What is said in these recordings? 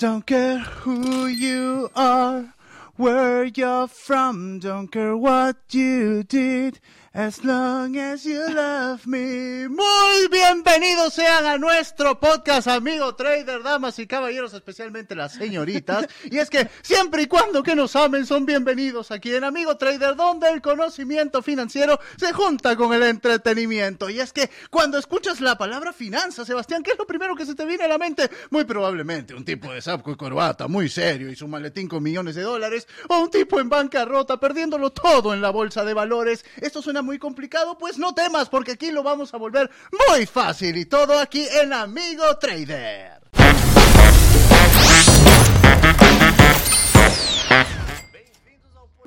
Don't care who you are, where you're from, don't care what you did, as long as you love me. Muy bienvenidos sean a nuestro podcast, amigo trader, damas y caballeros, especialmente las señoritas. Y es que siempre y cuando que nos amen son bienvenidos aquí en Amigo Trader, donde el conocimiento financiero se junta con el entretenimiento. Y es que cuando escuchas la palabra finanza, Sebastián, ¿qué es lo primero que se te viene a la mente? Muy probablemente un tipo de saco y corbata muy serio y su maletín con millones de dólares, o un tipo en bancarrota perdiéndolo todo en la bolsa de valores. Esto suena muy complicado, pues no temas porque aquí lo vamos a volver muy fácil y todo aquí en Amigo Trader.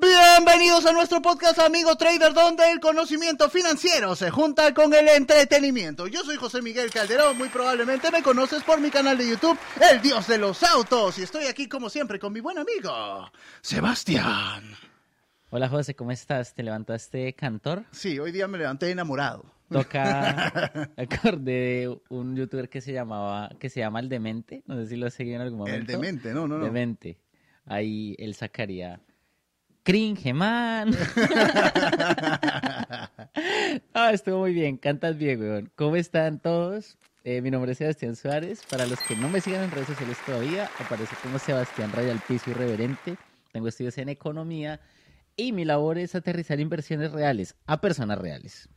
Bienvenidos a nuestro podcast Amigo Trader, donde el conocimiento financiero se junta con el entretenimiento. Yo soy José Miguel Calderón, muy probablemente me conoces por mi canal de YouTube, El Dios de los Autos, y estoy aquí como siempre con mi buen amigo, Sebastián. Hola José, ¿cómo estás? ¿Te levantaste cantor? Sí, hoy día me levanté enamorado. Toca, acordé de un youtuber que se llamaba, que se llama El Demente, no sé si lo seguí en algún momento. El demente, no, no, no. Demente. Ahí él sacaría cringe, man. ah, estuvo muy bien, cantas bien, weón. ¿Cómo están todos? Eh, mi nombre es Sebastián Suárez. Para los que no me sigan en redes sociales todavía, aparece como Sebastián Raya al Piso Irreverente. Tengo estudios en economía y mi labor es aterrizar inversiones reales a personas reales.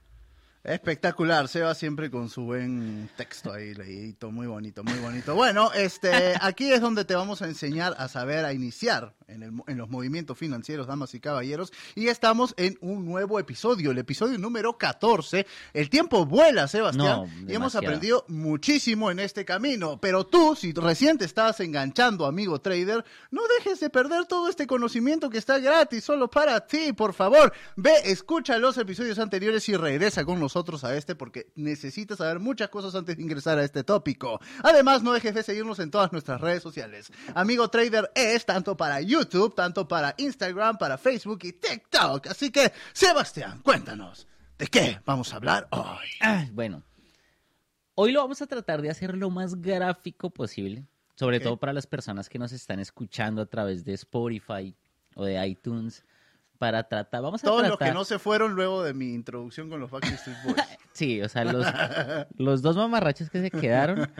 Espectacular, Seba siempre con su buen texto ahí leído, muy bonito, muy bonito. Bueno, este, aquí es donde te vamos a enseñar a saber, a iniciar en, el, en los movimientos financieros, damas y caballeros, y estamos en un nuevo episodio, el episodio número 14. El tiempo vuela, Sebastián, No, y hemos aprendido muchísimo en este camino, pero tú, si recién te estás enganchando, amigo trader, no dejes de perder todo este conocimiento que está gratis solo para ti, por favor. Ve, escucha los episodios anteriores y regresa con nosotros a este porque necesitas saber muchas cosas antes de ingresar a este tópico. Además, no dejes de seguirnos en todas nuestras redes sociales. Amigo Trader es tanto para YouTube, tanto para Instagram, para Facebook y TikTok. Así que, Sebastián, cuéntanos, ¿de qué vamos a hablar hoy? Ah, bueno, hoy lo vamos a tratar de hacer lo más gráfico posible, sobre Ok. todo para las personas que nos están escuchando a través de Spotify o de iTunes, para tratar, vamos a Todos tratar... los que no se fueron luego de mi introducción con los Backstreet Boys. Sí, o sea, los, los dos mamarrachos que se quedaron.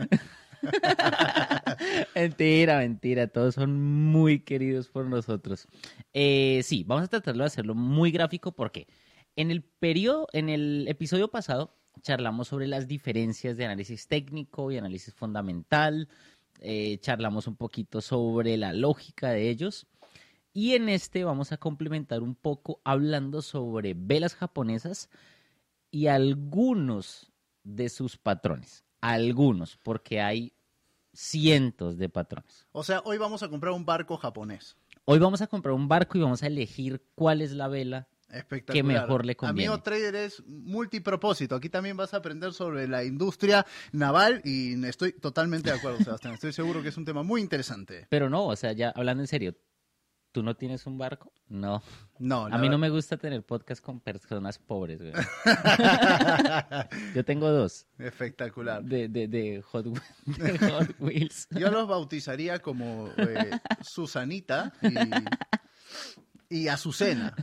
mentira, mentira, todos son muy queridos por nosotros. Eh, sí, vamos a tratarlo de hacerlo muy gráfico porque en el periodo, en el episodio pasado, charlamos sobre las diferencias de análisis técnico y análisis fundamental. eh, charlamos un poquito sobre la lógica de ellos. Y en este vamos a complementar un poco hablando sobre velas japonesas y algunos de sus patrones. Algunos, porque hay cientos de patrones. O sea, hoy vamos a comprar un barco japonés. Hoy vamos a comprar un barco y vamos a elegir cuál es la vela. Que mejor le conviene. Amigo trader es multipropósito. Aquí también vas a aprender sobre la industria naval y estoy totalmente de acuerdo, Sebastián. Estoy seguro que es un tema muy interesante. Pero no, o sea, ya hablando en serio, ¿tú no tienes un barco? No. No, A mí no me gusta tener podcast con personas pobres. güey. Yo tengo dos Espectacular. de, de, de Hot, Wheels- de Hot Wheels. Yo los bautizaría como eh, Susanita y, y Azucena.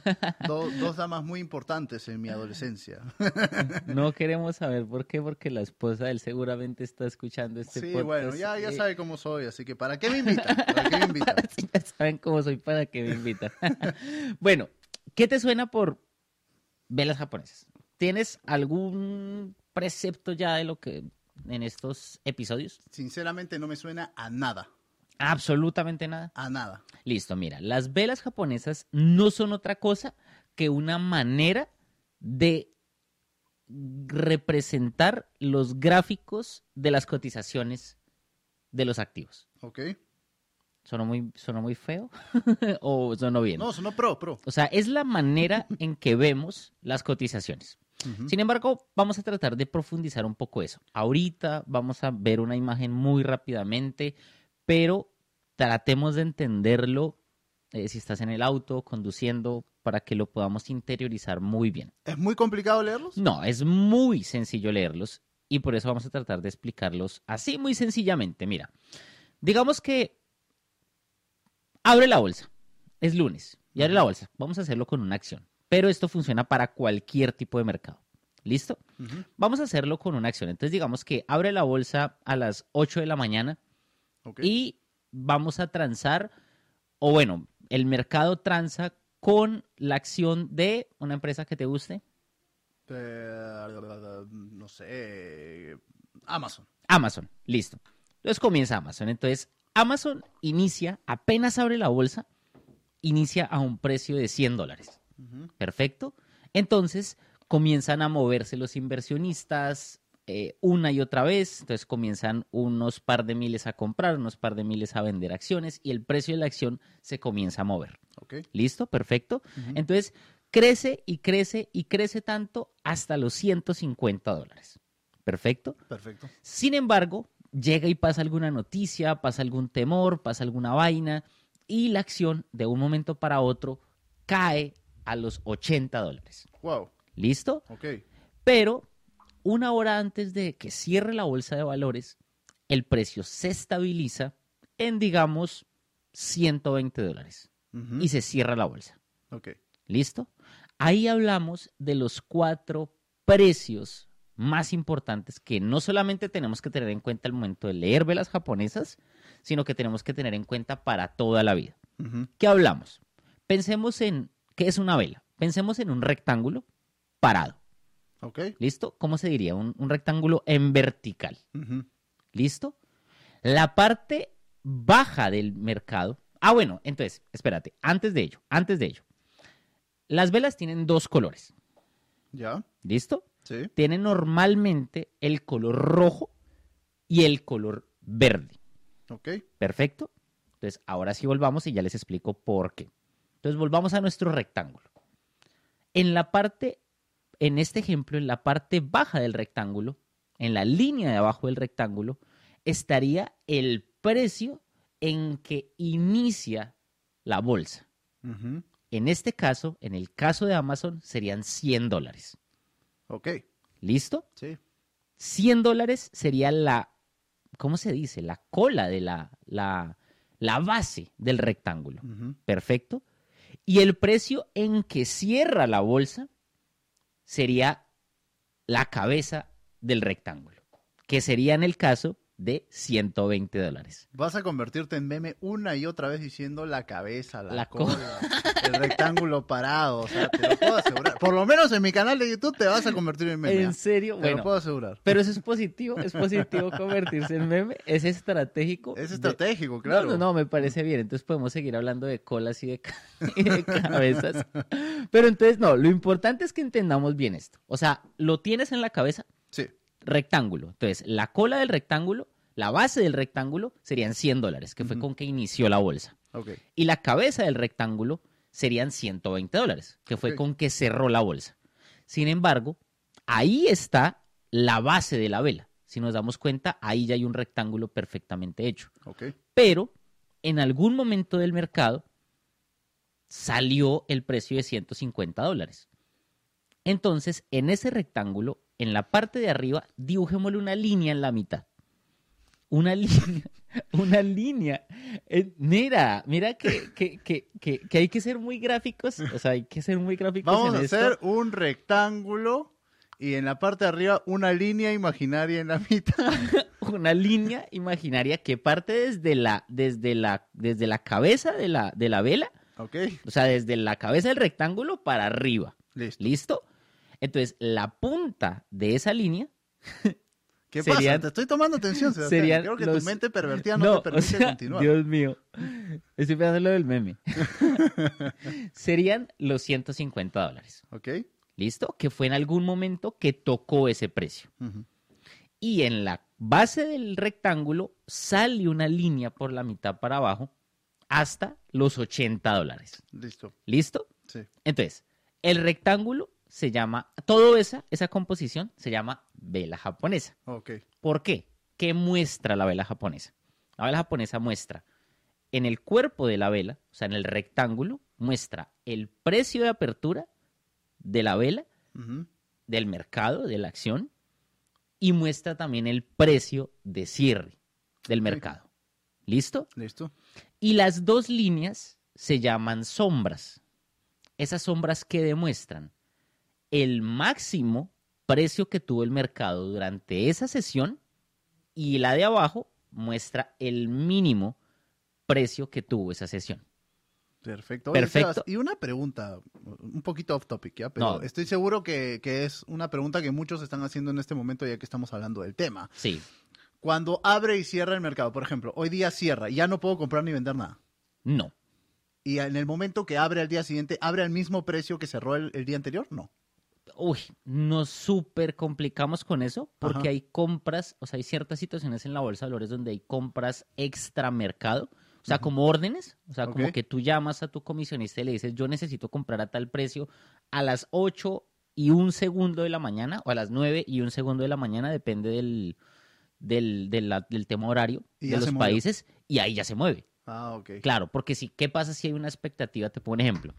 Do- dos damas muy importantes en mi adolescencia. No queremos saber por qué, porque la esposa de él seguramente está escuchando este Sí, podcast. bueno, ya, ya sabe cómo soy, así que ¿para qué me invitan? ¿Para qué me invitan? Sí, ya saben cómo soy para que me invitan. bueno, ¿qué te suena por velas japonesas? ¿Tienes algún precepto ya de lo que en estos episodios? Sinceramente no me suena a nada, Absolutamente nada. a nada. Listo, mira, las velas japonesas no son otra cosa que una manera de representar los gráficos de las cotizaciones de los activos. ¿Ok? ¿Sonó muy, sonó muy feo? ¿O sonó bien? No, sonó pro, pro. O sea, es la manera en que vemos las cotizaciones. Sin embargo, vamos a tratar de profundizar un poco eso. Ahorita vamos a ver una imagen muy rápidamente, pero tratemos de entenderlo eh, si estás en el auto, conduciendo, para que lo podamos interiorizar muy bien. ¿Es muy complicado leerlos? No, es muy sencillo leerlos y por eso vamos a tratar de explicarlos así muy sencillamente. Mira, Digamos que abre la bolsa. Es lunes y abre la bolsa. Vamos a hacerlo con una acción. Pero esto funciona para cualquier tipo de mercado. ¿Listo? Vamos a hacerlo con una acción. Entonces, digamos que abre la bolsa a las 8 de la mañana Y vamos a transar, o bueno, el mercado transa con la acción de una empresa que te guste, Eh, no sé. Amazon. Amazon. Listo. Entonces comienza Amazon. Entonces, Amazon inicia, apenas abre la bolsa, inicia a un precio de 100 dólares. Perfecto. Entonces comienzan a moverse los inversionistas eh, una y otra vez. Entonces comienzan unos par de miles a comprar, unos par de miles a vender acciones y el precio de la acción se comienza a mover. ¿Listo? Perfecto. Entonces crece y crece y crece tanto hasta los 150 dólares. Perfecto. Perfecto. Sin embargo, llega y pasa alguna noticia, pasa algún temor, pasa alguna vaina y la acción de un momento para otro cae a los 80 dólares. Wow. ¿Listo? Ok. Pero una hora antes de que cierre la bolsa de valores, el precio se estabiliza en, digamos, 120 dólares y se cierra la bolsa. Ok. ¿Listo? Ahí hablamos de los cuatro precios más importantes que no solamente tenemos que tener en cuenta al momento de leer velas japonesas, sino que tenemos que tener en cuenta para toda la vida. ¿Qué hablamos? Pensemos en, ¿qué es una vela? Pensemos en un rectángulo parado. ¿Listo? ¿Cómo se diría? Un, un rectángulo en vertical. ¿Listo? La parte baja del mercado. Ah, bueno, entonces, espérate, antes de ello, antes de ello. Las velas tienen dos colores. Ya. ¿Listo? Sí. Tienen normalmente el color rojo y el color verde. Ok. ¿Perfecto? Entonces, ahora sí volvamos y ya les explico por qué. Entonces, volvamos a nuestro rectángulo. En la parte, en este ejemplo, en la parte baja del rectángulo, en la línea de abajo del rectángulo, estaría el precio en que inicia la bolsa. En este caso, en el caso de Amazon, serían 100 dólares. Ok. ¿Listo? Sí. 100 dólares sería la, ¿cómo se dice? La cola de la, la, la base del rectángulo. Perfecto. Y el precio en que cierra la bolsa sería la cabeza del rectángulo, que sería en el caso de 120 dólares. Vas a convertirte en meme una y otra vez diciendo la cabeza, la, La co- cola, el rectángulo parado. O sea, te lo puedo asegurar. Por lo menos en mi canal de YouTube te vas a convertir en meme. ¿ah? ¿En serio? Te Bueno, lo puedo asegurar. pero eso es positivo, es positivo convertirse en meme, es estratégico. Es de- estratégico, claro. No, no, no, me parece bien. Entonces podemos seguir hablando de colas y de, ca- y de cabezas. Pero entonces, no, lo importante es que entendamos bien esto. O sea, lo tienes en la cabeza. Rectángulo. Entonces, la cola del rectángulo, la base del rectángulo serían 100 dólares, que fue con que inició la bolsa. Y la cabeza del rectángulo serían 120 dólares, que fue con que cerró la bolsa. Sin embargo, ahí está la base de la vela. Si nos damos cuenta, ahí ya hay un rectángulo perfectamente hecho pero en algún momento del mercado salió el precio de 150 dólares. Entonces, en ese rectángulo, en la parte de arriba, dibujémosle una línea en la mitad. Una línea, una línea. Eh, mira, mira que, que, que, que, que hay que ser muy gráficos, o sea, hay que ser muy gráficos Vamos en a esto. hacer un rectángulo y en la parte de arriba una línea imaginaria en la mitad. una línea imaginaria que parte desde la, desde la, desde la cabeza de la, de la vela Ok. O sea, desde la cabeza del rectángulo para arriba. Listo. ¿Listo? Entonces, la punta de esa línea. ¿Qué Serían- pasa? Te estoy tomando atención, Sebastián. Creo que los- tu mente pervertida no, No, te o permite sea, continuar. Dios mío. Estoy pensando en lo del meme. Serían los 150 dólares. Ok. ¿Listo? Que fue en algún momento que tocó ese precio. Y en la base del rectángulo sale una línea por la mitad para abajo hasta los 80 dólares. Listo. ¿Listo? Sí. Entonces, el rectángulo se llama, todo esa, esa composición se llama vela japonesa. Ok. ¿Por qué? ¿Qué muestra la vela japonesa? La vela japonesa muestra en el cuerpo de la vela, o sea, en el rectángulo, muestra el precio de apertura de la vela, del mercado, de la acción, y muestra también el precio de cierre del mercado. ¿Listo? ¿Listo? Y las dos líneas se llaman sombras. Esas sombras que demuestran el máximo precio que tuvo el mercado durante esa sesión y la de abajo muestra el mínimo precio que tuvo esa sesión. Perfecto. Oye, Perfecto. Sebas, y una pregunta, un poquito off topic, ¿ya? Pero No. estoy seguro que, que es una pregunta que muchos están haciendo en este momento ya que estamos hablando del tema. Sí, Cuando abre y cierra el mercado, por ejemplo, hoy día cierra y ya no puedo comprar ni vender nada. no. Y en el momento que abre al día siguiente, ¿abre al mismo precio que cerró el, el día anterior? No. Uy, nos súper complicamos con eso porque Ajá. hay compras, o sea, hay ciertas situaciones en la bolsa de valores donde hay compras extramercado, o sea, como órdenes, o sea, como que tú llamas a tu comisionista y le dices, yo necesito comprar a tal precio a las 8 y un segundo de la mañana o a las 9 y un segundo de la mañana, depende del, del, del, del tema horario Y de los países y ahí ya se mueve. Ah, ok. Claro, porque si, ¿qué pasa si hay una expectativa? Te pongo un ejemplo.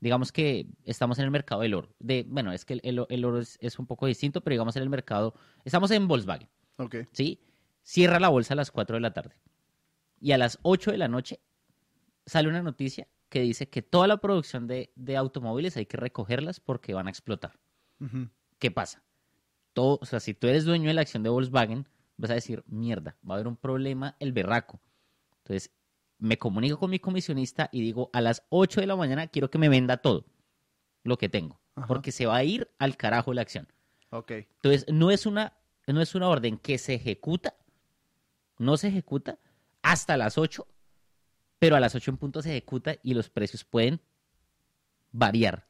Digamos que estamos en el mercado del oro. De, bueno, es que el, el- el oro es, es un poco distinto, pero digamos en el mercado, estamos en Volkswagen, Ok. ¿sí? Cierra la bolsa a las 4 de la tarde. Y a las 8 de la noche sale una noticia que dice que toda la producción de, de automóviles hay que recogerlas porque van a explotar. ¿Qué pasa? Todo, o sea, si tú eres dueño de la acción de Volkswagen, vas a decir, mierda, va a haber un problema el berraco. Entonces, me comunico con mi comisionista y digo, a las 8 de la mañana quiero que me venda todo lo que tengo, Ajá. porque se va a ir al carajo la acción. Ok. Entonces, no es una, no es una orden que se ejecuta, no se ejecuta hasta las 8, pero a las 8 en punto se ejecuta y los precios pueden variar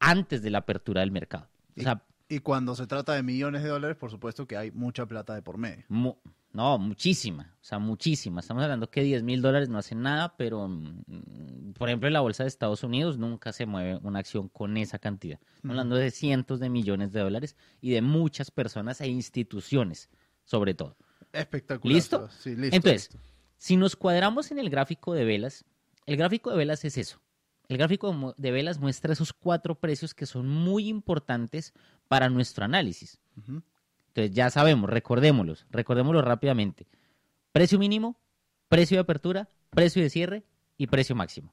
antes de la apertura del mercado. O sea, Y cuando se trata de millones de dólares, por supuesto que hay mucha plata de por medio. Mu- no, muchísima, o sea, muchísima. Estamos hablando que 10 mil dólares no hacen nada, pero, mm, por ejemplo, en la bolsa de Estados Unidos nunca se mueve una acción con esa cantidad. Estamos hablando de cientos de millones de dólares y de muchas personas e instituciones, sobre todo. Espectacular. ¿Listo? Sí, listo. Entonces, listo. si nos cuadramos en el gráfico de velas, el gráfico de velas es eso. El gráfico de velas muestra esos cuatro precios que son muy importantes para nuestro análisis. Entonces ya sabemos, recordémoslos, recordémoslo rápidamente. Precio mínimo, precio de apertura, precio de cierre y precio máximo.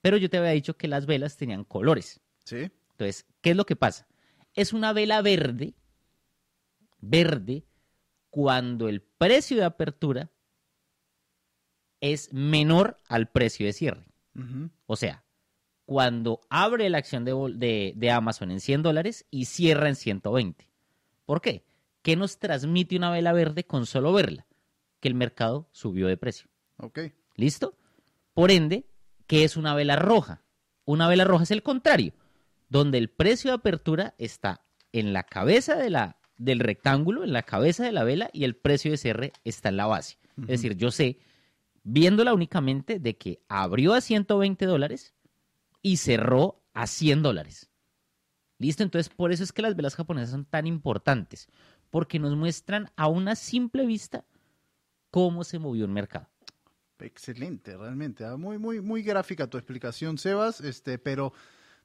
Pero yo te había dicho que las velas tenían colores. Sí. Entonces, ¿qué es lo que pasa? Es una vela verde, verde, cuando el precio de apertura es menor al precio de cierre. O sea, cuando abre la acción de, bol- de- de Amazon en 100 dólares y cierra en 120. ¿Por qué? ¿Qué nos transmite una vela verde con solo verla? Que el mercado subió de precio. Ok. ¿Listo? Por ende, ¿qué es una vela roja? Una vela roja es el contrario, donde el precio de apertura está en la cabeza de la, del rectángulo, en la cabeza de la vela, y el precio de cierre está en la base. Es decir, yo sé, viéndola únicamente, de que abrió a 120 dólares y cerró a 100 dólares. ¿Listo? Entonces, por eso es que las velas japonesas son tan importantes, porque nos muestran a una simple vista cómo se movió el mercado. Excelente, realmente. ah, Muy, muy, muy gráfica tu explicación, Sebas. Este, pero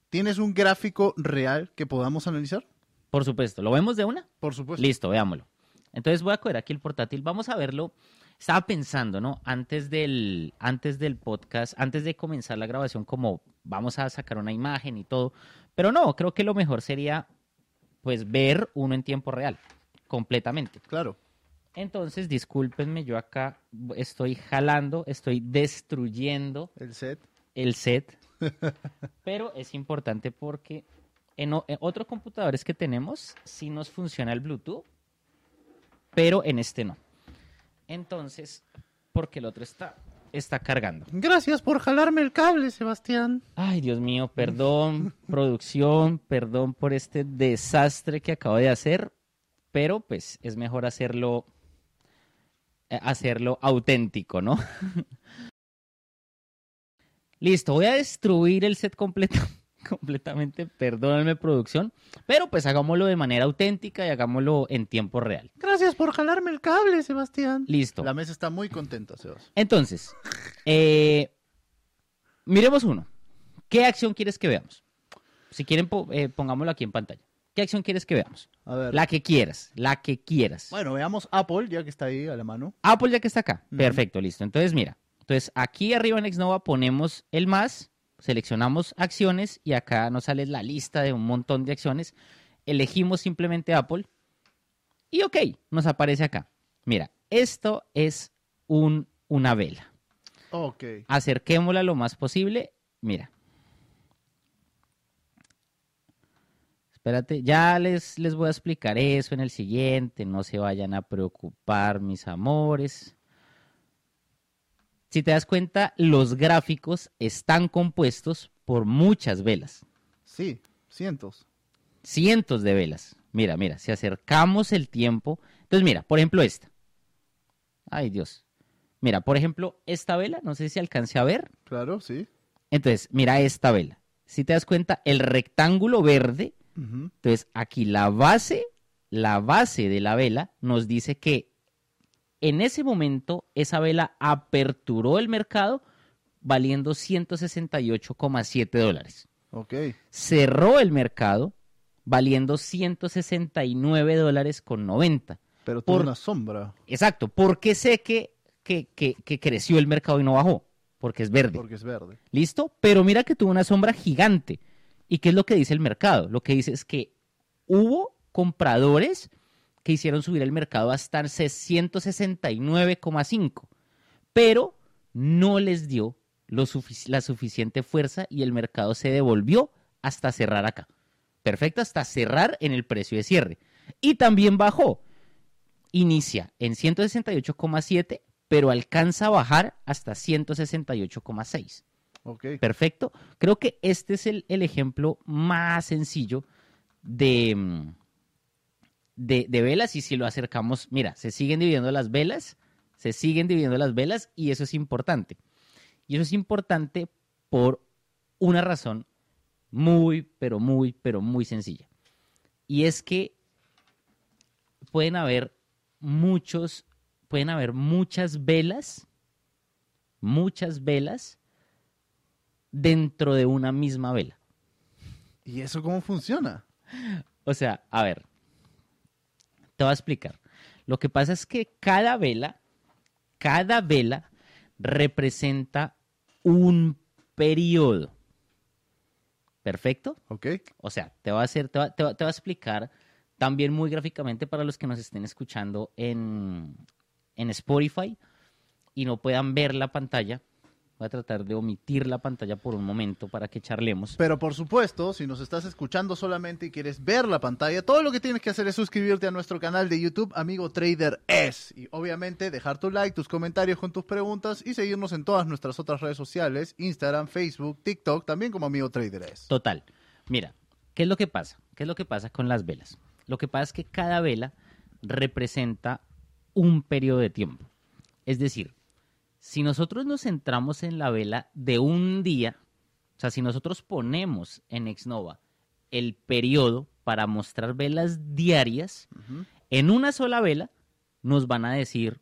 ¿tienes un gráfico real que podamos analizar? Por supuesto, ¿lo vemos de una? Por supuesto. Listo, veámoslo. Entonces voy a coger aquí el portátil, vamos a verlo. Estaba pensando, ¿no? Antes del, antes del podcast, antes de comenzar la grabación, como vamos a sacar una imagen y todo. Pero no, creo que lo mejor sería, pues, ver uno en tiempo real, completamente. Claro. Entonces, discúlpenme, yo acá estoy jalando, estoy destruyendo El set. el set. Pero es importante porque en, en otros computadores que tenemos sí nos funciona el Bluetooth, pero en este no. Entonces, porque el otro está, está cargando. Gracias por jalarme el cable, Sebastián. Ay, Dios mío, perdón, producción, perdón por este desastre que acabo de hacer, pero pues es mejor hacerlo eh, hacerlo auténtico, ¿no? Listo, voy a destruir el set completo, completamente, perdónenme producción, pero pues hagámoslo de manera auténtica y hagámoslo en tiempo real. Gracias por jalarme el cable, Sebastián. Listo. La mesa está muy contenta, Sebas. Entonces, eh, miremos uno. ¿Qué acción quieres que veamos? Si quieren, po- eh, pongámoslo aquí en pantalla. ¿Qué ¿Qué acción quieres que veamos? A ver. La que quieras, la que quieras. Bueno, veamos Apple, ya que está ahí a la mano. Apple ya que está acá. Perfecto, listo. Entonces, mira. Entonces, aquí arriba en Xnova ponemos el más, seleccionamos acciones y acá nos sale la lista de un montón de acciones. Elegimos simplemente Apple y ok, nos aparece acá. Mira, esto es un, una vela. Ok. Acerquémosla lo más posible. Mira. Espérate, ya les, les voy a explicar eso en el siguiente. No se vayan a preocupar, mis amores. Si te das cuenta, los gráficos están compuestos por muchas velas. Sí, cientos. Cientos de velas. Mira, mira, si acercamos el tiempo. Entonces, mira, por ejemplo, esta. Ay, Dios. Mira, por ejemplo, esta vela, no sé si alcance a ver. Claro, sí. Entonces, mira esta vela. Si te das cuenta, el rectángulo verde, entonces aquí la base, la base de la vela nos dice que en ese momento esa vela aperturó el mercado valiendo 168,7 dólares. Ok. Cerró el mercado valiendo 169 dólares con 90. Pero tuvo Por- una sombra. Exacto, porque sé que, que, que- que creció el mercado y no bajó, porque es verde. Porque es verde. ¿Listo? Pero mira que tuvo una sombra gigante. ¿Y qué es lo que dice el mercado? Lo que dice es que hubo compradores que hicieron subir el mercado hasta 169,5, pero no les dio lo sufic- la suficiente fuerza y el mercado se devolvió hasta cerrar acá. Perfecto, hasta cerrar en el precio de cierre. Y también bajó. Inicia en 168,7, pero alcanza a bajar hasta 168,6. Ok. Perfecto. Creo que este es el, el ejemplo más sencillo de, mm, de, de velas. Y si lo acercamos, mira, se siguen dividiendo las velas, se siguen dividiendo las velas y eso es importante. Y eso es importante por una razón muy, pero muy, pero muy sencilla. Y es que pueden haber muchos, pueden haber muchas velas, muchas velas dentro de una misma vela. ¿Y eso cómo funciona? O sea, a ver, te voy a explicar. Lo que pasa es que cada vela, cada vela representa un periodo. ¿Perfecto? Ok. O sea, te va a hacer, te va, te va- te va a explicar también muy gráficamente para los que nos estén escuchando en, en Spotify y no puedan ver la pantalla. Voy a tratar de omitir la pantalla por un momento para que charlemos. Pero por supuesto, si nos estás escuchando solamente y quieres ver la pantalla, todo lo que tienes que hacer es suscribirte a nuestro canal de YouTube, Amigo Trader Es. Y obviamente dejar tu like, tus comentarios con tus preguntas y seguirnos en todas nuestras otras redes sociales, Instagram, Facebook, TikTok, también como Amigo Trader Es. Total. Mira, ¿qué es lo que pasa? ¿Qué es lo que pasa con las velas? Lo que pasa es que cada vela representa un periodo de tiempo. Es decir, si nosotros nos centramos en la vela de un día, o sea, si nosotros ponemos en Xnova el periodo para mostrar velas diarias, en una sola vela nos van a decir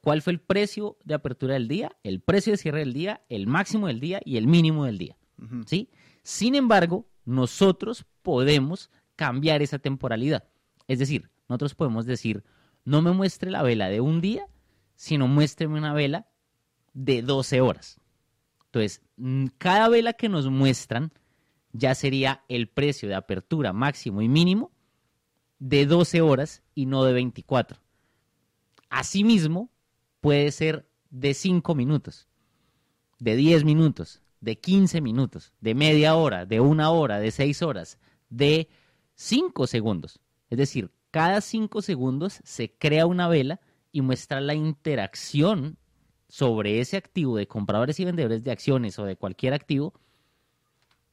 cuál fue el precio de apertura del día, el precio de cierre del día, el máximo del día y el mínimo del día. ¿sí? Sin embargo, nosotros podemos cambiar esa temporalidad. Es decir, nosotros podemos decir, no me muestre la vela de un día, sino muéstreme una vela de 12 horas. Entonces, mm, cada vela que nos muestran ya sería el precio de apertura máximo y mínimo de 12 horas y no de 24. Asimismo, puede ser de 5 minutos, de 10 minutos, de 15 minutos, de media hora, de una hora, de 6 horas, de 5 segundos. Es decir, cada 5 segundos se crea una vela y muestra la interacción sobre ese activo de compradores y vendedores de acciones o de cualquier activo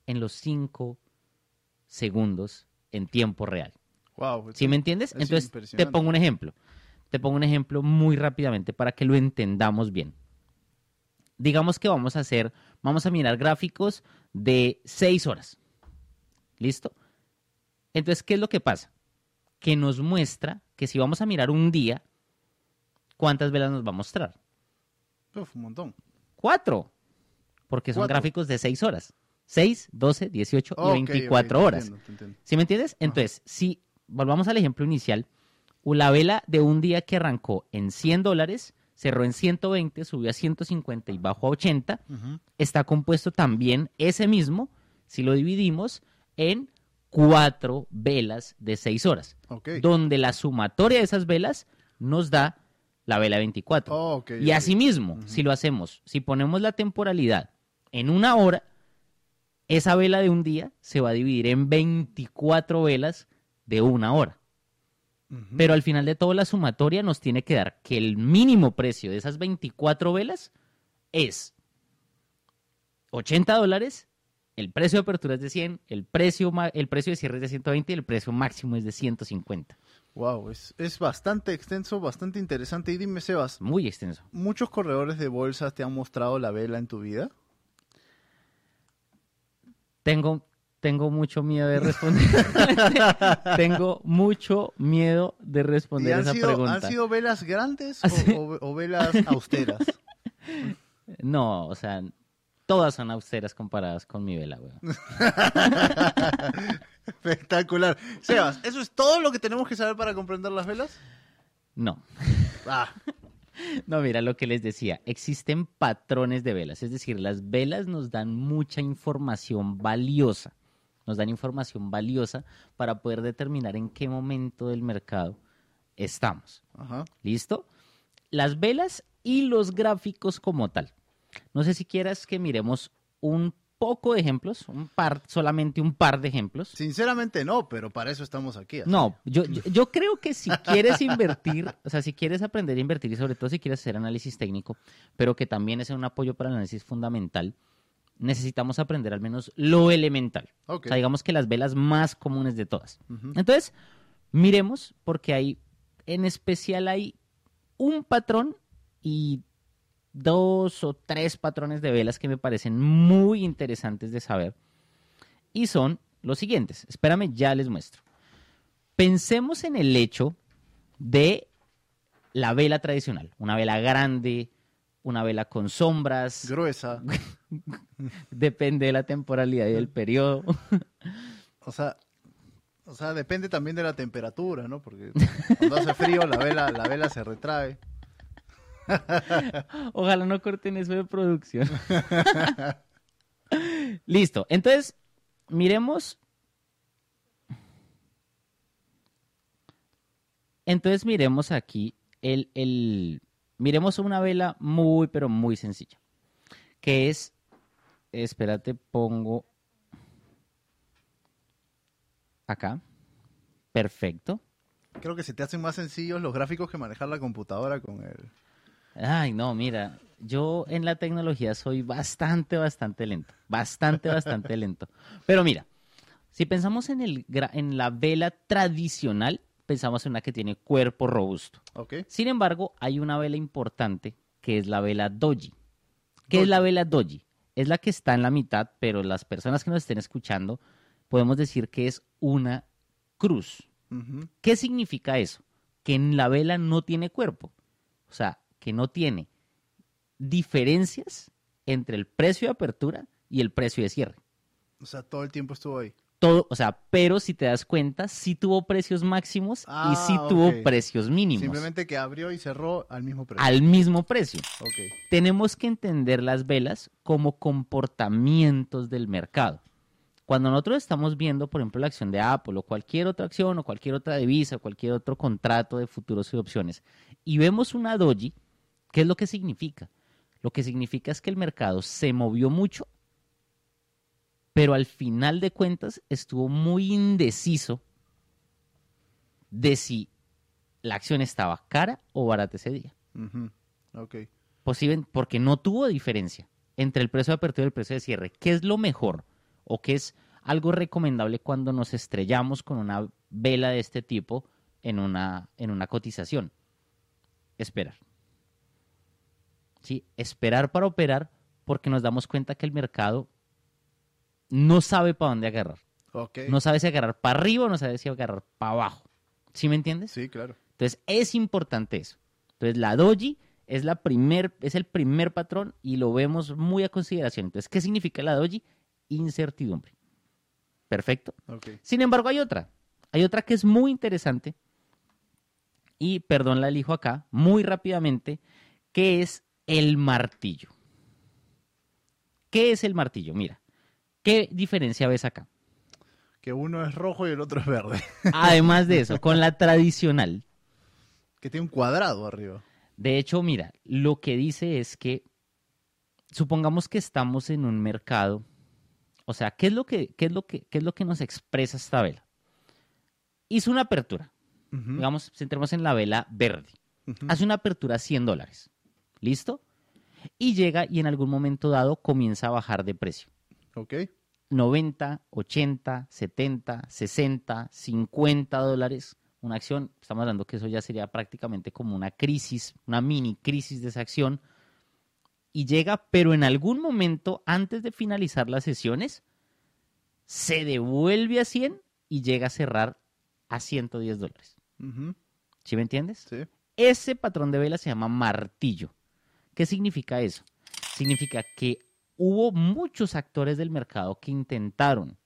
en los 5 segundos en tiempo real. Wow. ¿Sí me entiendes? es Entonces, te pongo un ejemplo. Te pongo un ejemplo muy rápidamente para que lo entendamos bien. Digamos que vamos a hacer, vamos a mirar gráficos de seis horas. ¿Listo? Entonces, ¿qué es lo que pasa? Que nos muestra que si vamos a mirar un día, ¿cuántas velas nos va a mostrar? Uf, un montón. Cuatro. Porque son Cuatro. gráficos de seis horas. 6, 12, 18 Ok, y ok, 24 te horas. entiendo, te entiendo. ¿Sí me entiendes? Entonces, si volvamos al ejemplo inicial, la vela de un día que arrancó en 100 dólares, cerró en 120, subió a 150 y bajó a 80, Ujú. está compuesto también ese mismo, si lo dividimos, en cuatro velas de 6 horas, donde la sumatoria de esas velas nos da la vela 24. Oh, ok, y asimismo, si lo hacemos, si ponemos la temporalidad en una hora, esa vela de un día se va a dividir en 24 velas de una hora. Pero al final de todo, la sumatoria nos tiene que dar que el mínimo precio de esas 24 velas es 80 dólares, el precio de apertura es de 100, el precio, el precio de cierre es de 120 y el precio máximo es de 150. Wow, es, es bastante extenso, bastante interesante. Y dime, Sebas, Muy extenso. ¿muchos corredores de bolsas te han mostrado la vela en tu vida? Tengo, tengo mucho miedo de responder. tengo mucho miedo de ¿Y responder han esa sido, pregunta. han sido velas grandes ¿Ah, o- o velas austeras? No, o sea, todas son austeras comparadas con mi vela, weón. Espectacular. Sebas, ¿eso es todo lo que tenemos que saber para comprender las velas? No. Ah, No, mira lo que les decía. Existen patrones de velas, es decir, las velas nos dan mucha información valiosa. Nos dan información valiosa para poder determinar en qué momento del mercado estamos. ajá. ¿Listo? Las velas y los gráficos como tal. No sé si quieras que miremos un poco de ejemplos, un par, solamente un par de ejemplos. Sinceramente no, pero para eso estamos aquí. así. No, yo, yo, yo creo que si quieres invertir, o sea, si quieres aprender a invertir y sobre todo si quieres hacer análisis técnico, pero que también es un apoyo para el análisis fundamental, necesitamos aprender al menos lo elemental. O sea, digamos que las velas más comunes de todas. Entonces, miremos porque hay, en especial hay un patrón y dos o tres patrones de velas que me parecen muy interesantes de saber. Y son los siguientes. Espérame, ya les muestro. Pensemos en el hecho de la vela tradicional. Una vela grande, una vela con sombras. Gruesa. Depende de la temporalidad y del periodo. O sea, o sea, depende también de la temperatura, ¿no? Porque cuando hace frío la vela, la vela se retrae. Ojalá no corten eso de producción. Listo. Entonces, miremos. Entonces, miremos aquí el, el- Miremos una vela muy, pero muy sencilla. Que es. Espérate, pongo. Acá. Perfecto. Creo que se te hacen más sencillos los gráficos que manejar la computadora con el... Ay, no, mira, yo en la tecnología soy bastante, bastante lento. Bastante, bastante lento. Pero mira, si pensamos en, el, en la vela tradicional, pensamos en una que tiene cuerpo robusto. ¿Ok? Sin embargo, hay una vela importante que es la vela doji. ¿Qué es la vela doji? Es la que está en la mitad, pero las personas que nos estén escuchando podemos decir que es una cruz. ¿Qué significa eso? Que en la vela no tiene cuerpo. O sea, que no tiene diferencias entre el precio de apertura y el precio de cierre. O sea, todo el tiempo estuvo ahí. Todo, o sea, pero si te das cuenta, sí tuvo precios máximos Ah, y sí tuvo precios mínimos Simplemente que abrió y cerró al mismo precio. al mismo precio. Tenemos que entender las velas como comportamientos del mercado. Cuando nosotros estamos viendo, por ejemplo, la acción de Apple o cualquier otra acción o cualquier otra divisa o cualquier otro contrato de futuros y opciones y vemos una doji, ¿qué es lo que significa? Lo que significa es que el mercado se movió mucho, pero al final de cuentas estuvo muy indeciso de si la acción estaba cara o barata ese día. Ujú. Ok. Posible, porque no tuvo diferencia entre el precio de apertura y el precio de cierre. ¿Qué es lo mejor o qué es algo recomendable cuando nos estrellamos con una vela de este tipo en una, en una cotización? Esperar. ¿Sí? Esperar para operar porque nos damos cuenta que el mercado no sabe para dónde agarrar. No sabe si agarrar para arriba o no sabe si agarrar para abajo. ¿Sí me entiendes? Sí, claro. Entonces es importante eso. Entonces la doji es, la primer, es el primer patrón y lo vemos muy a consideración. Entonces, ¿qué significa la doji? incertidumbre. Perfecto. Sin embargo, hay otra. Hay otra que es muy interesante. Y, perdón, la elijo acá, muy rápidamente, que es el martillo. ¿Qué es el martillo? Mira, ¿qué diferencia ves acá? Que uno es rojo y el otro es verde. Además de eso, con la tradicional. que tiene un cuadrado arriba. De hecho, mira, lo que dice es que, supongamos que estamos en un mercado. O sea, ¿qué es lo que, qué es lo que, qué es lo que nos expresa esta vela? Hizo una apertura. Ujú, Digamos, centremos en la vela verde. hace una apertura a 100 dólares. ¿Listo? Y llega y en algún momento dado comienza a bajar de precio. Ok. 90, 80, 70, 60, 50 dólares. Una acción, estamos hablando que eso ya sería prácticamente como una crisis, una mini crisis de esa acción. Y llega, pero en algún momento, antes de finalizar las sesiones, se devuelve a 100 y llega a cerrar a 110 dólares. ¿Sí me entiendes? Sí. Ese patrón de vela se llama martillo. ¿Qué significa eso? Significa que hubo muchos actores del mercado que intentaron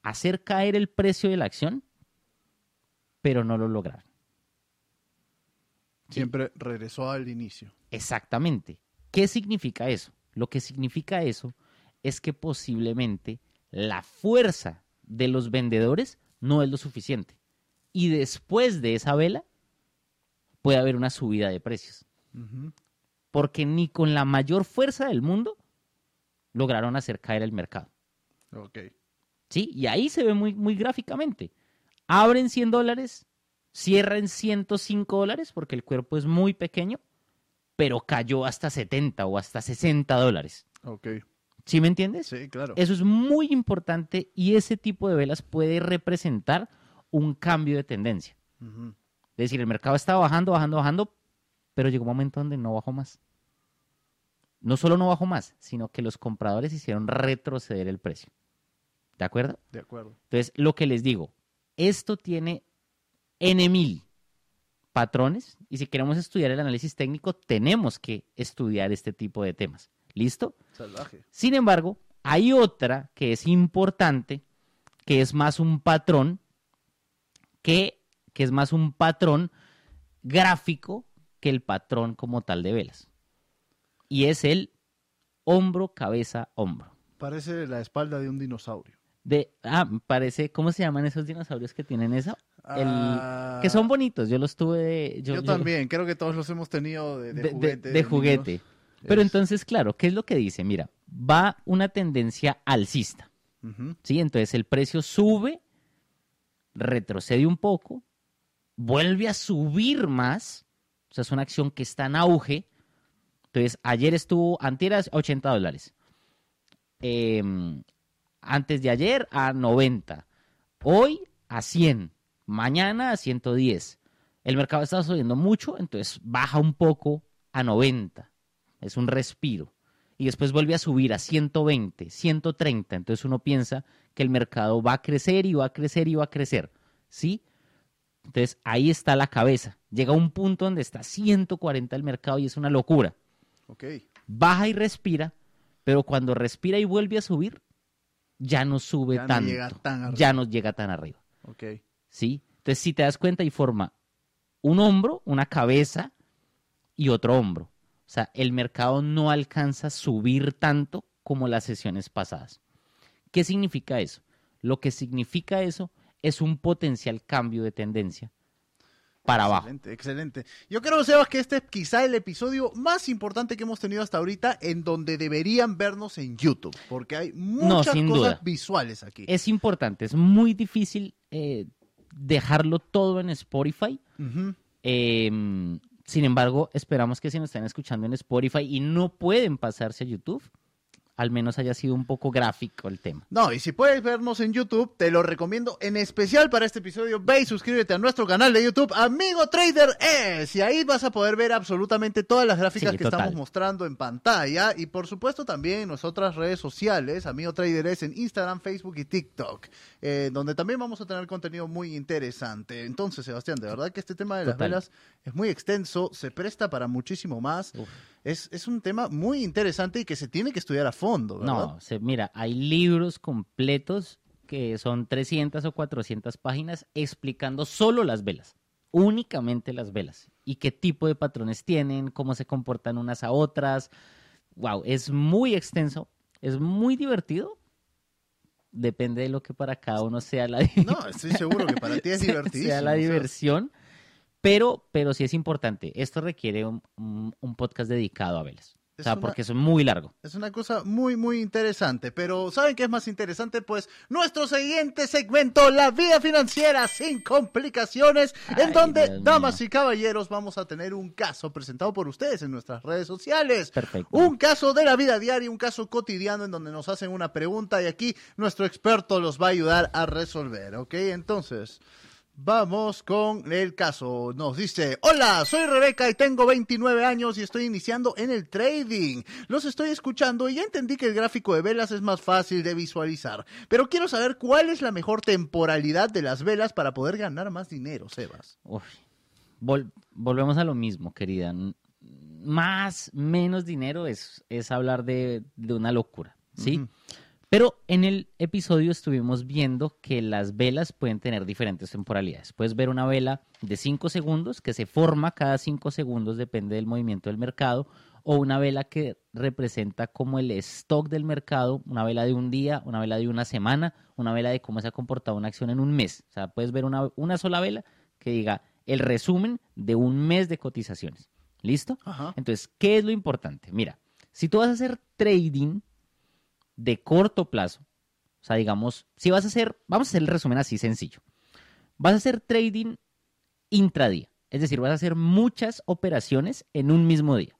hacer caer el precio de la acción, pero no lo lograron. Sí. Siempre regresó al inicio. Exactamente. ¿Qué significa eso? Lo que significa eso es que posiblemente la fuerza de los vendedores no es lo suficiente. Y después de esa vela puede haber una subida de precios. Ujú. Porque ni con la mayor fuerza del mundo lograron hacer caer el mercado. Ok. ¿Sí? Y ahí se ve muy, muy gráficamente. Abren 100 dólares, cierran 105 dólares porque el cuerpo es muy pequeño, pero cayó hasta 70 o hasta 60 dólares. Ok. ¿Sí me entiendes? Sí, claro. Eso es muy importante y ese tipo de velas puede representar un cambio de tendencia. Es decir, el mercado estaba bajando, bajando, bajando, pero llegó un momento donde no bajó más. No solo no bajó más, sino que los compradores hicieron retroceder el precio. ¿De acuerdo? De acuerdo. Entonces, lo que les digo, esto tiene N mil patrones y si queremos estudiar el análisis técnico, tenemos que estudiar este tipo de temas. ¿Listo? Salvaje. Sin embargo, hay otra que es importante, que es más un patrón, que, que es más un patrón gráfico que el patrón como tal de velas. Y es el hombro, cabeza, hombro. Parece la espalda de un dinosaurio. De, ah, parece, ¿cómo se llaman esos dinosaurios que tienen eso? El- Ah, que son bonitos, yo los tuve. Yo, Yo, yo- también, creo que todos los hemos tenido de, de de, de- juguete. de niños. juguete. Pero Es- entonces, claro, ¿qué es lo que dice? Mira, va una tendencia alcista. ¿sí? Entonces el precio sube, retrocede un poco, vuelve a subir más, o sea, es una acción que está en auge. Entonces, ayer estuvo, antier a 80 dólares. Em, antes de ayer a 90. Hoy a 100. Mañana a 110. El mercado está subiendo mucho, entonces baja un poco a 90. Es un respiro. Y después vuelve a subir a 120, 130. Entonces uno piensa que el mercado va a crecer y va a crecer y va a crecer. ¿Sí? Entonces ahí está la cabeza. Llega a un punto donde está 140 el mercado y es una locura. Ok. Baja y respira, pero cuando respira y vuelve a subir, ya no sube Ya no tanto. llega tan arriba. Ya no llega tan arriba. Ok. ¿sí? Entonces, si te das cuenta, y forma un hombro, una cabeza y otro hombro. O sea, el mercado no alcanza a subir tanto como las sesiones pasadas. ¿Qué significa eso? Lo que significa eso es un potencial cambio de tendencia para abajo. Excelente, excelente. Yo creo, Sebas, que este es quizá el episodio más importante que hemos tenido hasta ahorita en donde deberían vernos en YouTube, porque hay muchas cosas duda. visuales aquí. Es importante, es muy difícil eh, dejarlo todo en Spotify. Eh, sin embargo, esperamos que si nos están escuchando en Spotify y no pueden pasarse a YouTube, al menos haya sido un poco gráfico el tema. No, y si puedes vernos en YouTube, te lo recomiendo en especial para este episodio. Ve y suscríbete a nuestro canal de YouTube, Amigo Trader Es. Y ahí vas a poder ver absolutamente todas las gráficas Sí, que total. estamos mostrando en pantalla. Y por supuesto también en nuestras redes sociales, Amigo Trader Es en Instagram, Facebook y TikTok, eh, donde también vamos a tener contenido muy interesante. Entonces, Sebastián, de verdad que este tema de las Total. velas es muy extenso, se presta para muchísimo más. Uf. Es, es un tema muy interesante y que se tiene que estudiar a fondo, ¿verdad? No, se, mira, hay libros completos que son 300 o 400 páginas explicando solo las velas, únicamente las velas, y qué tipo de patrones tienen, cómo se comportan unas a otras. Wow, es muy extenso, es muy divertido. Depende de lo que para cada uno sea la, No, estoy seguro que para ti es divertidísimo. sea la diversión, pero, pero sí es importante. Esto requiere un, un- un podcast dedicado a velas. O sea, una- porque es muy largo. Es una cosa muy, muy interesante. Pero, ¿saben qué es más interesante? Pues nuestro siguiente segmento, La Vida Financiera sin Complicaciones, en donde, Dios mío. damas y caballeros, vamos a tener un caso presentado por ustedes en nuestras redes sociales. Perfecto. Un caso de la vida diaria, un caso cotidiano en donde nos hacen una pregunta y aquí nuestro experto los va a ayudar a resolver, ¿ok? Entonces, vamos con el caso. Nos dice, hola, soy Rebeca y tengo 29 años y estoy iniciando en el trading. Los estoy escuchando y ya entendí que el gráfico de velas es más fácil de visualizar, pero quiero saber cuál es la mejor temporalidad de las velas para poder ganar más dinero, Sebas. Uf. Vol- volvemos a lo mismo, querida. Más, menos dinero es, es hablar de, de una locura, ¿sí? Pero en el episodio estuvimos viendo que las velas pueden tener diferentes temporalidades. Puedes ver una vela de 5 segundos que se forma cada 5 segundos, depende del movimiento del mercado, o una vela que representa como el stock del mercado, una vela de un día, una vela de una semana, una vela de cómo se ha comportado una acción en un mes. O sea, puedes ver una, una sola vela que diga el resumen de un mes de cotizaciones. ¿Listo? Ajá. Entonces, ¿qué es lo importante? Mira, si tú vas a hacer trading de corto plazo, o sea, digamos, si vas a hacer, vamos a hacer el resumen así sencillo. Vas a hacer trading intradía, es decir, vas a hacer muchas operaciones en un mismo día.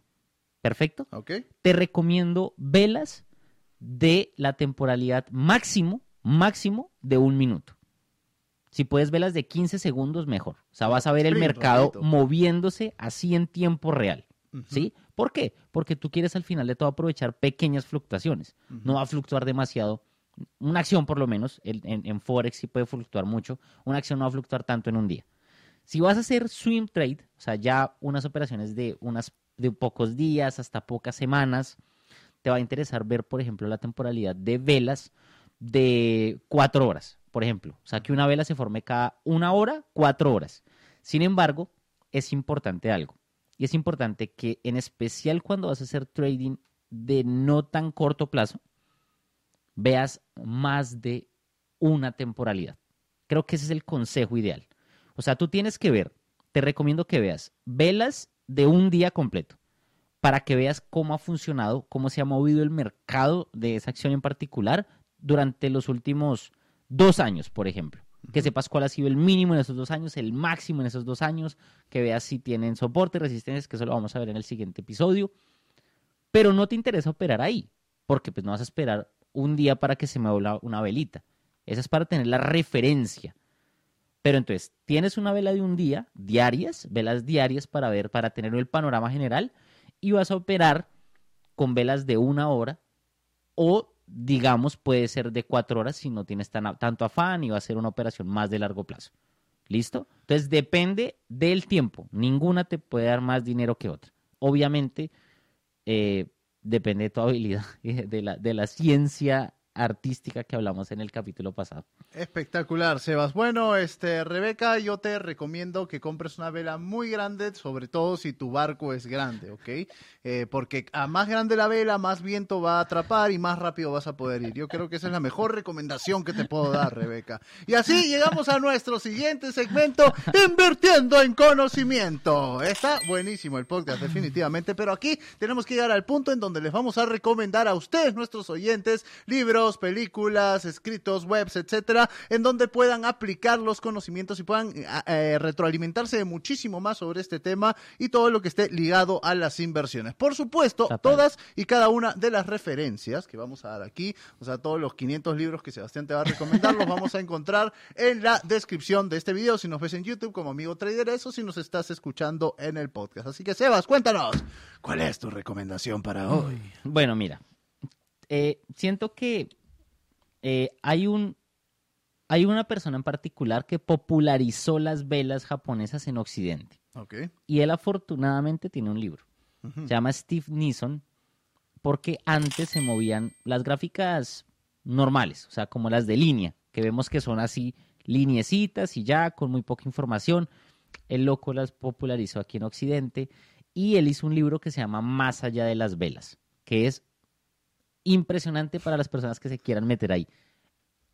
¿Perfecto? ¿Ok? Te recomiendo velas de la temporalidad máximo, máximo de un minuto. Si puedes velas de 15 segundos, mejor. O sea, vas a ver el mercado moviéndose así en tiempo real. ¿Sí? ¿Por qué? Porque tú quieres al final de todo aprovechar pequeñas fluctuaciones. No va a fluctuar demasiado. Una acción, por lo menos, en, en- en Forex sí puede fluctuar mucho. Una acción no va a fluctuar tanto en un día. Si vas a hacer swing trade, o sea, ya unas operaciones de, unas, de pocos días hasta pocas semanas, te va a interesar ver, por ejemplo, la temporalidad de velas de cuatro horas, por ejemplo. O sea, que una vela se forme cada una hora, cuatro horas. Sin embargo, es importante algo. Y es importante que, en especial cuando vas a hacer trading de no tan corto plazo, veas más de una temporalidad. Creo que ese es el consejo ideal. O sea, tú tienes que ver, te recomiendo que veas velas de un día completo para que veas cómo ha funcionado, cómo se ha movido el mercado de esa acción en particular durante los últimos dos años, por ejemplo. Que sepas cuál ha sido el mínimo en esos dos años, el máximo en esos dos años, que veas si tienen soporte, resistencias, que eso lo vamos a ver en el siguiente episodio. Pero no te interesa operar ahí, porque pues no vas a esperar un día para que se mueva una- una velita. Esa es para tener la referencia. Pero entonces, tienes una vela de un día, diarias, velas diarias para ver, para tener el panorama general, y vas a operar con velas de una hora, o digamos, puede ser de cuatro horas si no tienes tan, tanto afán y va a ser una operación más de largo plazo. ¿Listo? Entonces depende del tiempo. Ninguna te puede dar más dinero que otra. Obviamente, eh, depende de tu habilidad, de la, de la ciencia artística que hablamos en el capítulo pasado. Espectacular, Sebas. Bueno, este, Rebeca, yo te recomiendo que compres una vela muy grande, sobre todo si tu barco es grande, ¿ok? Eh, porque a más grande la vela, más viento va a atrapar y más rápido vas a poder ir. Yo creo que esa es la mejor recomendación que te puedo dar, Rebeca. Y así llegamos a nuestro siguiente segmento, Invirtiendo en Conocimiento. Está buenísimo el podcast, definitivamente, pero aquí tenemos que llegar al punto en donde les vamos a recomendar a ustedes, nuestros oyentes, libros, películas, escritos, webs, etcétera, en donde puedan aplicar los conocimientos y puedan eh, eh, retroalimentarse de muchísimo más sobre este tema y todo lo que esté ligado a las inversiones. Por supuesto, todas y cada una de las referencias que vamos a dar aquí, o sea, todos los 500 libros que Sebastián te va a recomendar, los vamos a encontrar en la descripción de este video, si nos ves en YouTube como amigo trader, eso si nos estás escuchando en el podcast. Así que, Sebas, cuéntanos, ¿cuál es tu recomendación para hoy? Bueno, mira, eh, siento que eh, hay un hay una persona en particular que popularizó las velas japonesas en Occidente Ok. y él afortunadamente tiene un libro. Se llama Steve Neeson porque antes se movían las gráficas normales, o sea, como las de línea, que vemos que son así lineecitas y ya con muy poca información. El loco las popularizó aquí en Occidente y él hizo un libro que se llama Más allá de las velas, que es impresionante para las personas que se quieran meter ahí.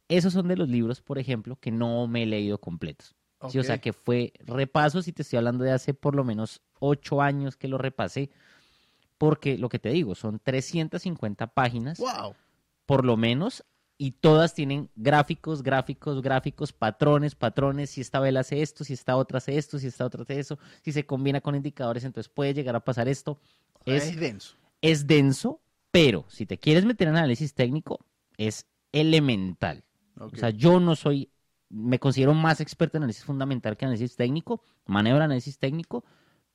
Esos son de los libros, por ejemplo, que no me he leído completos. Sí, o sea, que fue repaso, si te estoy hablando de hace por lo menos ocho años que lo repasé, porque lo que te digo, son 350 páginas, ¡Wow! por lo menos, y todas tienen gráficos, gráficos, gráficos, patrones, patrones, si esta vela hace esto, si esta otra hace esto, si esta otra hace eso, si se combina con indicadores, entonces puede llegar a pasar esto. Es, Es, denso. es denso, pero si te quieres meter en análisis técnico, es elemental. O sea, yo no soy, me considero más experto en análisis fundamental que análisis técnico, manejo análisis técnico,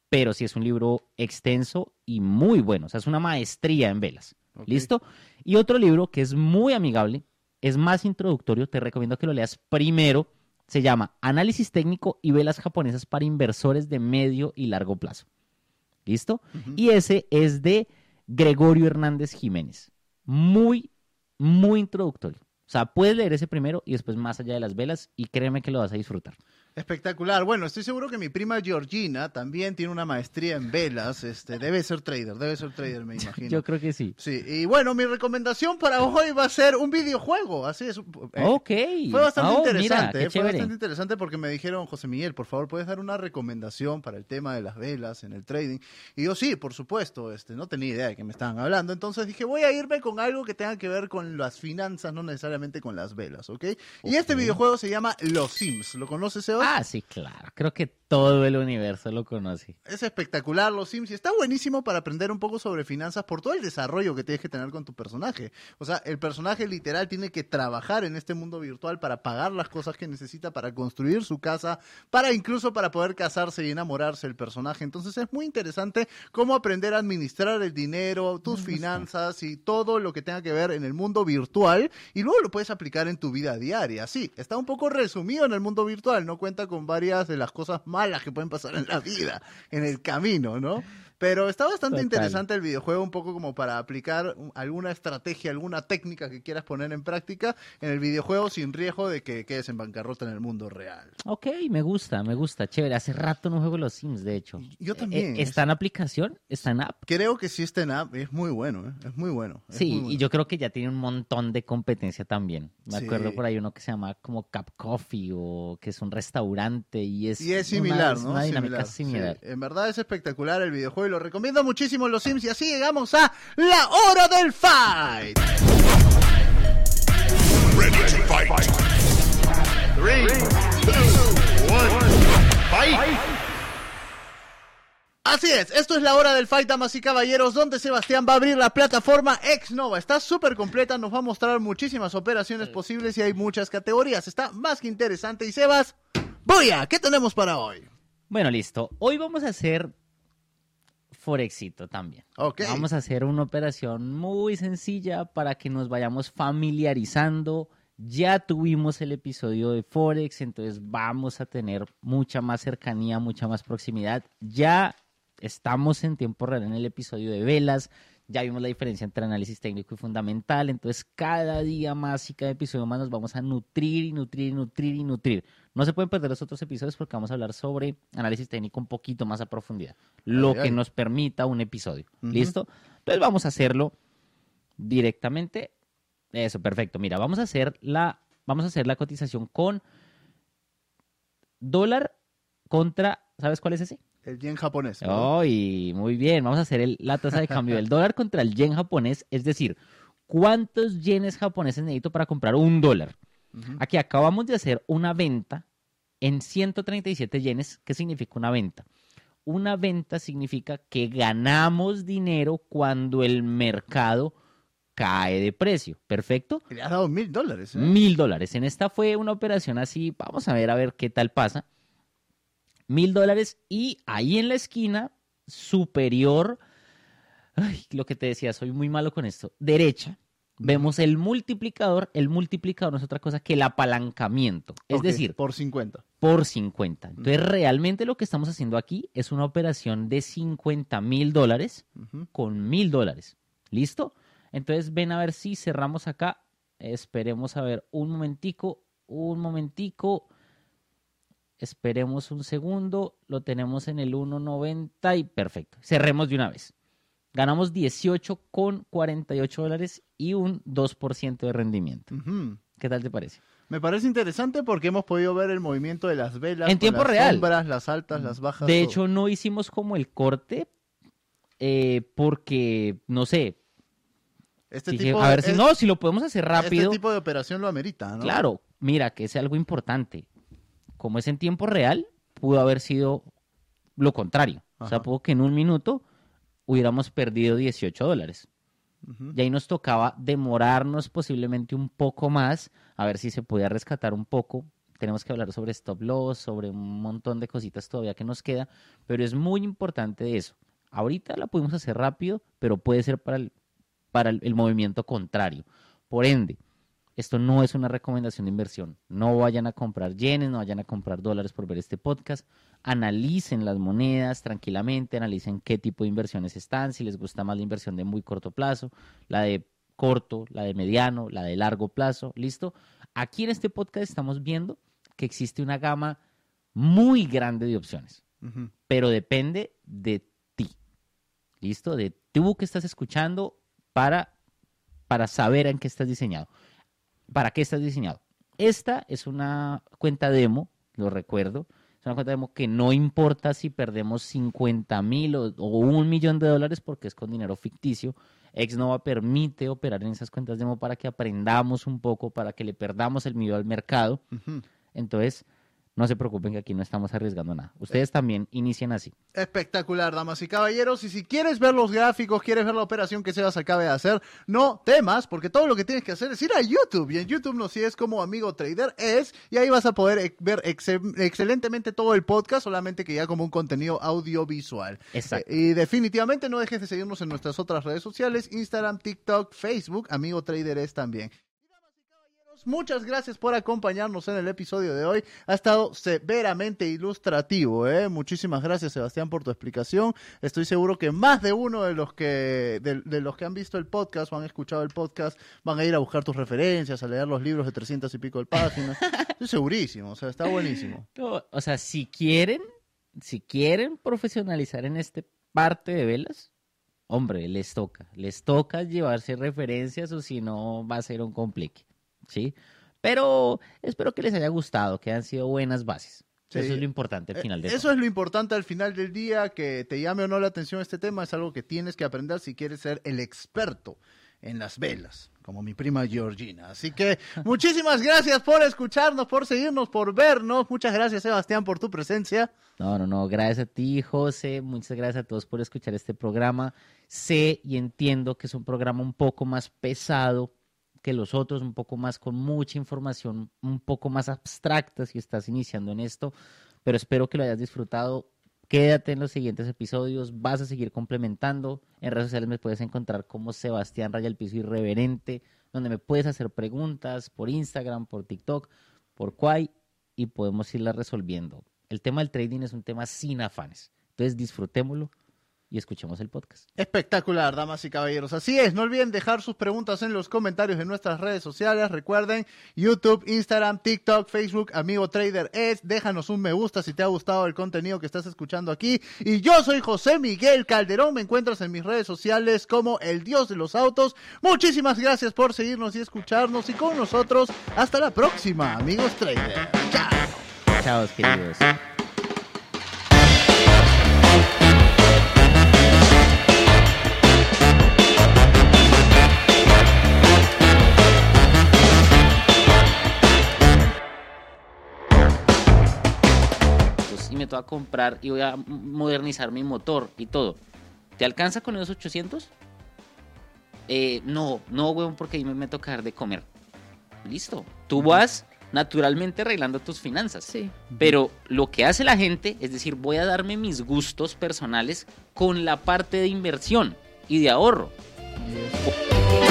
pero sí es un libro extenso y muy bueno. O sea, es una maestría en velas. ¿Listo? Y otro libro que es muy amigable, es más introductorio, te recomiendo que lo leas primero. Se llama Análisis técnico y velas japonesas para inversores de medio y largo plazo. ¿Listo? Y ese es de Gregorio Hernández Jiménez. Muy, muy introductorio. O sea, puedes leer ese primero y después más allá de las velas y créeme que lo vas a disfrutar. Espectacular. Bueno, estoy seguro que mi prima Georgina también tiene una maestría en velas. Este, debe ser trader, debe ser trader, me imagino. Yo creo que sí. Sí, y bueno, mi recomendación para hoy va a ser un videojuego. Así es. eh, ok. Fue bastante Oh, interesante, eh, fue bastante interesante porque me dijeron, José Miguel, por favor, ¿puedes dar una recomendación para el tema de las velas en el trading? Y yo, sí, por supuesto, este, no tenía idea de que me estaban hablando, entonces dije, voy a irme con algo que tenga que ver con las finanzas, no necesariamente con las velas, ¿ok? Y este videojuego se llama Los Sims, ¿lo conoces, Sebas? Ah, sí, claro. Creo que todo el universo lo conoce. Es espectacular los Sims y está buenísimo para aprender un poco sobre finanzas por todo el desarrollo que tienes que tener con tu personaje. O sea, el personaje literal tiene que trabajar en este mundo virtual para pagar las cosas que necesita para construir su casa, para incluso para poder casarse y enamorarse el personaje. Entonces es muy interesante cómo aprender a administrar el dinero, tus finanzas y todo lo que tenga que ver en el mundo virtual y luego lo puedes aplicar en tu vida diaria. Sí, está un poco resumido en el mundo virtual, no cuenta con varias de las cosas malas que pueden pasar en la vida, en el camino, ¿no? Pero está bastante Total. interesante el videojuego, un poco como para aplicar un- alguna estrategia, alguna técnica que quieras poner en práctica en el videojuego sin riesgo de que quedes en bancarrota en el mundo real. Ok, me gusta, me gusta. Chévere. Hace rato no juego los Sims, de hecho. Yo también. Eh, ¿Está en aplicación? ¿Está en app? Creo que sí está en app, es muy bueno, ¿eh? es muy bueno. es Sí, muy bueno. y yo creo que ya tiene un montón de competencia también. Me Sí. acuerdo por ahí uno que se llama como Cap Coffee o que es un restaurante y es, Y es una- similar, es ¿no? una dinámica Sí, similar. en verdad es espectacular el videojuego y lo recomiendo muchísimo los Sims. Y así llegamos a la hora del fight. Ready to fight. Three, two, one, fight. Así es, esto es la hora del fight, damas y caballeros, donde Sebastián va a abrir la plataforma Exnova. Está súper completa, nos va a mostrar muchísimas operaciones posibles y hay muchas categorías. Está más que interesante. Y Sebas, ¡Boya! ¿Qué tenemos para hoy? Bueno, listo. Hoy vamos a hacer Forexito también. Ok. Vamos a hacer una operación muy sencilla para que nos vayamos familiarizando. Ya tuvimos el episodio de Forex, entonces vamos a tener mucha más cercanía, mucha más proximidad. Ya estamos en tiempo real en el episodio de velas. Ya vimos la diferencia entre análisis técnico y fundamental. Entonces, cada día más y cada episodio más nos vamos a nutrir y nutrir y nutrir y nutrir. No se pueden perder los otros episodios porque vamos a hablar sobre análisis técnico un poquito más a profundidad. Lo Ay, que ay. nos permita un episodio. ¿Listo? Entonces, vamos a hacerlo directamente. Eso, perfecto. Mira, vamos a hacer la, vamos a hacer la cotización con dólar contra, ¿sabes cuál es ese? El yen japonés. ¿no? Ay, muy bien. Vamos a hacer el- la tasa de cambio del dólar contra el yen japonés, es decir, ¿cuántos yenes japoneses necesito para comprar un dólar? Aquí acabamos de hacer una venta en 137 yenes. ¿Qué significa una venta? Una venta significa que ganamos dinero cuando el mercado cae de precio. ¿Perfecto? Le has dado mil dólares. ¿eh? Mil dólares. En esta fue una operación así. Vamos a ver a ver qué tal pasa. Mil dólares y ahí en la esquina superior, ay, lo que te decía, soy muy malo con esto. Derecha, Vemos el multiplicador. El multiplicador no es otra cosa que el apalancamiento. Es decir, por 50. por 50. Entonces, realmente lo que estamos haciendo aquí es una operación de 50 mil dólares con mil dólares. ¿Listo? Entonces, ven a ver si cerramos acá. Esperemos a ver un momentico, un momentico. Esperemos un segundo. Lo tenemos en el 1.90 y perfecto. Cerremos de una vez. Ganamos 18 con 48 dólares y un 2% de rendimiento. ¿Qué tal te parece? Me parece interesante porque hemos podido ver el movimiento de las velas. En tiempo las real. sombras, las altas, las bajas. De todo. hecho, no hicimos como el corte eh, porque, no sé, este dije, tipo a de- ver si no, si lo podemos hacer rápido. Este tipo de operación lo amerita, ¿no? Claro, mira, que es algo importante. Como es en tiempo real, pudo haber sido lo contrario. O sea, pudo que en un minuto hubiéramos perdido 18 dólares. Y ahí nos tocaba demorarnos posiblemente un poco más, a ver si se podía rescatar un poco. Tenemos que hablar sobre stop loss, sobre un montón de cositas todavía que nos queda, pero es muy importante eso. Ahorita la pudimos hacer rápido, pero puede ser para el, para el, el movimiento contrario. Por ende, esto no es una recomendación de inversión. No vayan a comprar yenes, no vayan a comprar dólares por ver este podcast. Analicen las monedas tranquilamente, analicen qué tipo de inversiones están, si les gusta más la inversión de muy corto plazo, la de corto, la de mediano, la de largo plazo, ¿listo? Aquí en este podcast estamos viendo que existe una gama muy grande de opciones, pero depende de ti, ¿listo? De tú que estás escuchando para, para saber en qué estás diseñado. ¿Para qué estás diseñado? Esta es una cuenta demo, lo recuerdo. Es una cuenta demo que no importa si perdemos 50 mil o, o un millón de dólares porque es con dinero ficticio. Exnova permite operar en esas cuentas demo para que aprendamos un poco, para que le perdamos el miedo al mercado. Entonces, no se preocupen que aquí no estamos arriesgando nada. Ustedes también inician así. Espectacular, damas y caballeros. Y si quieres ver los gráficos, quieres ver la operación que Sebas acaba de hacer, no temas, porque todo lo que tienes que hacer es ir a YouTube. Y en YouTube nos sigues como Amigo Trader es, y ahí vas a poder ver excelentemente todo el podcast, solamente que ya como un contenido audiovisual. Exacto. Eh, Y definitivamente no dejes de seguirnos en nuestras otras redes sociales, Instagram, TikTok, Facebook, Amigo Trader es también. Muchas gracias por acompañarnos en el episodio de hoy. Ha estado severamente ilustrativo. ¿eh? Muchísimas gracias, Sebastián, por tu explicación. Estoy seguro que más de uno de los que de, de los que han visto el podcast o han escuchado el podcast van a ir a buscar tus referencias, a leer los libros de 300 y pico de páginas. Estoy segurísimo. O sea, está buenísimo. No, o sea, si quieren, si quieren profesionalizar en este parte de velas, hombre, les toca, les toca llevarse referencias o si no va a ser un complique, ¿sí? Pero espero que les haya gustado, que han sido buenas bases. Sí. Eso es lo importante al final de Eh, Eso todo. es lo importante al final del día, que te llame o no la atención este tema, es algo que tienes que aprender si quieres ser el experto en las velas, como mi prima Georgina. Así que muchísimas gracias por escucharnos, por seguirnos, por vernos. Muchas gracias, Sebastián, por tu presencia. No, no, no, gracias a ti, José, muchas gracias a todos por escuchar este programa. Sé y entiendo que es un programa un poco más pesado que los otros, un poco más con mucha información, un poco más abstracta si estás iniciando en esto, pero espero que lo hayas disfrutado. Quédate en los siguientes episodios, vas a seguir complementando. En redes sociales me puedes encontrar como Sebastián Raya el Piso Irreverente, donde me puedes hacer preguntas por Instagram, por TikTok, por Quai y podemos irlas resolviendo. El tema del trading es un tema sin afanes. Entonces disfrutémoslo y escuchemos el podcast. Espectacular, damas y caballeros. Así es, no olviden dejar sus preguntas en los comentarios de nuestras redes sociales. Recuerden, YouTube, Instagram, TikTok, Facebook, Amigo Trader es. Déjanos un me gusta si te ha gustado el contenido que estás escuchando aquí. Y yo soy José Miguel Calderón. Me encuentras en mis redes sociales como el Dios de los Autos. Muchísimas gracias por seguirnos y escucharnos. Y con nosotros, hasta la próxima, amigos Trader. Chao. Chao, queridos. Pues, Y me toca comprar y voy a modernizar mi motor y todo. ¿Te alcanza con esos 800? Eh, no, no, weón, porque ahí me, me toca dar de comer. Listo. Tú vas naturalmente arreglando tus finanzas. Sí. Pero lo que hace la gente es decir, voy a darme mis gustos personales con la parte de inversión y de ahorro. Es-